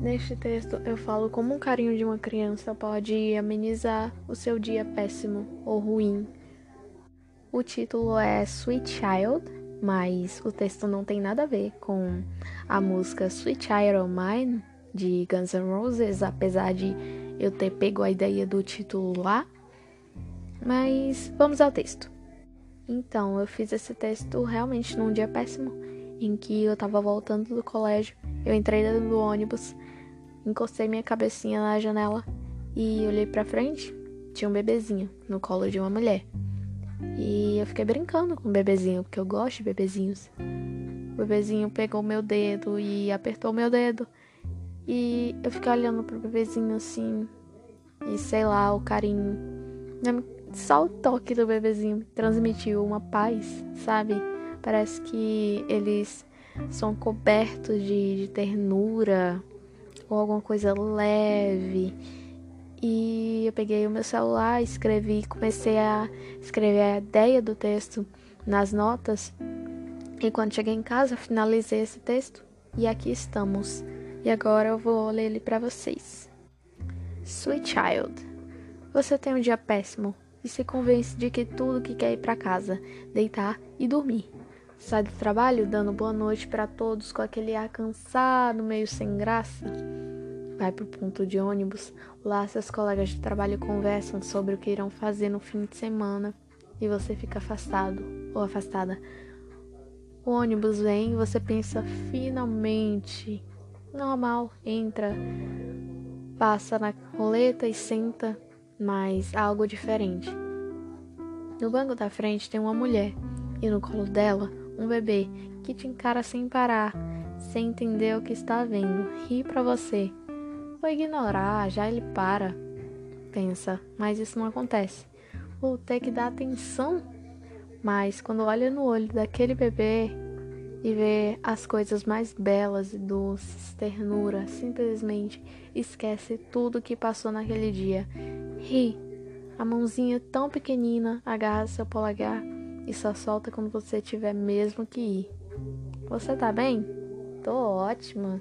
Neste texto eu falo como um carinho de uma criança pode amenizar o seu dia péssimo ou ruim. O título é Sweet Child, mas o texto não tem nada a ver com a música Sweet Child of Mine de Guns N' Roses, apesar de eu ter pego a ideia do título lá. Mas vamos ao texto. Então, eu fiz esse texto realmente num dia péssimo, em que eu tava voltando do colégio, eu entrei dentro do ônibus, encostei minha cabecinha na janela e olhei para frente, tinha um bebezinho no colo de uma mulher. E eu fiquei brincando com o bebezinho, porque eu gosto de bebezinhos. O bebezinho pegou meu dedo e apertou meu dedo. E eu fiquei olhando pro bebezinho assim. E sei lá, o carinho. Só o toque do bebezinho transmitiu uma paz, sabe? Parece que eles são cobertos de, de ternura ou alguma coisa leve. E eu peguei o meu celular, escrevi, comecei a escrever a ideia do texto nas notas. E quando cheguei em casa, finalizei esse texto e aqui estamos. E agora eu vou ler ele para vocês. Sweet Child, você tem um dia péssimo e se convence de que tudo que quer ir para casa, deitar e dormir. Sai do trabalho dando boa noite para todos com aquele ar cansado, meio sem graça. Vai pro ponto de ônibus, lá seus colegas de trabalho conversam sobre o que irão fazer no fim de semana e você fica afastado ou afastada. O ônibus vem e você pensa finalmente normal, entra, passa na roleta e senta, mas algo diferente. No banco da frente tem uma mulher e no colo dela um bebê que te encara sem parar, sem entender o que está vendo, ri para você. Vou ignorar, já ele para. Pensa, mas isso não acontece. Vou ter que dar atenção. Mas quando olha no olho daquele bebê, e ver as coisas mais belas e doces, ternura, simplesmente esquece tudo que passou naquele dia. Ri. A mãozinha tão pequenina agarra seu polegar e só solta quando você tiver mesmo que ir. Você tá bem? Tô ótima.